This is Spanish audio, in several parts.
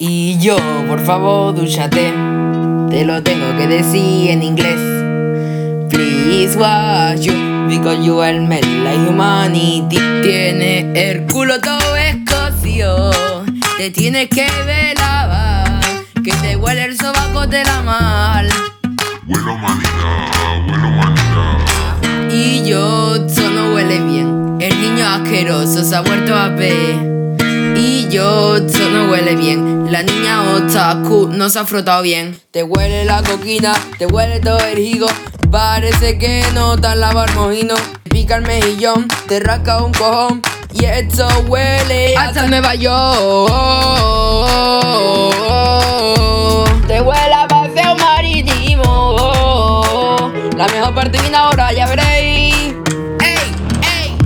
Y yo, por favor, dúchate. Te lo tengo que decir en inglés. Please wash you, because you are made like humanity. Tiene el culo todo escocio. Te tienes que lavar. Que te huele el sobaco de la mal. Huelo manita, huelo manita. Y yo, esto no huele bien. El niño asqueroso se ha vuelto a ver. Y yo, esto no huele bien. La niña otaku no se ha frotado bien. Te huele la coquina, te huele todo el higo. Parece que no te has lavado el mojino. Te pica el mejillón, te rasca un cojón. Y esto huele hasta Nueva York. Te huele a paseo marítimo. La mejor parte viene ahora, ya veréis. ¡Ey! ¡Ey!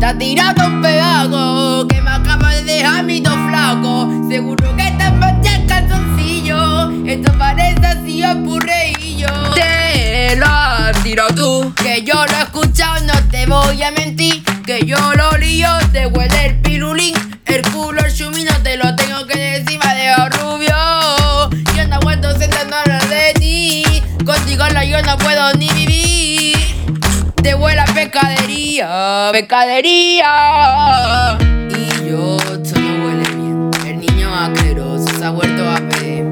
Te tirado un pegago que me acaba de dejar mi dos flaco. Seguro que estás manchado el calzoncillo. Esto parece así a purreillo. Te lo has tirado tú. Que yo lo he escuchado, no te voy a mentir. Yo lo lío, te huele el pirulín. El culo, el chumino, te lo tengo que ha dejado rubio. Yo no aguanto sentando a de ti. Contigo no, yo no puedo ni vivir. Te huele a pescadería, pescadería. Y yo, esto no huele bien. El niño asqueroso se ha vuelto a ver.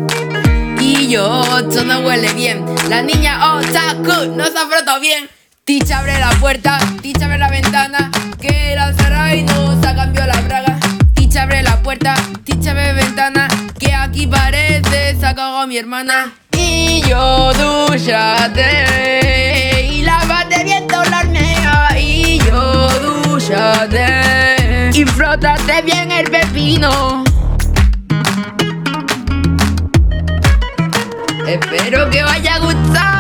Y yo, esto no huele bien. La niña otaku no se ha frotado bien. Ticha abre la puerta, Ticha abre la ventana. Mi hermana. Y yo, dúchate. Y lávate bien la hornea. Y yo, dúchate. Y frótate bien el pepino. Espero que os haya gustado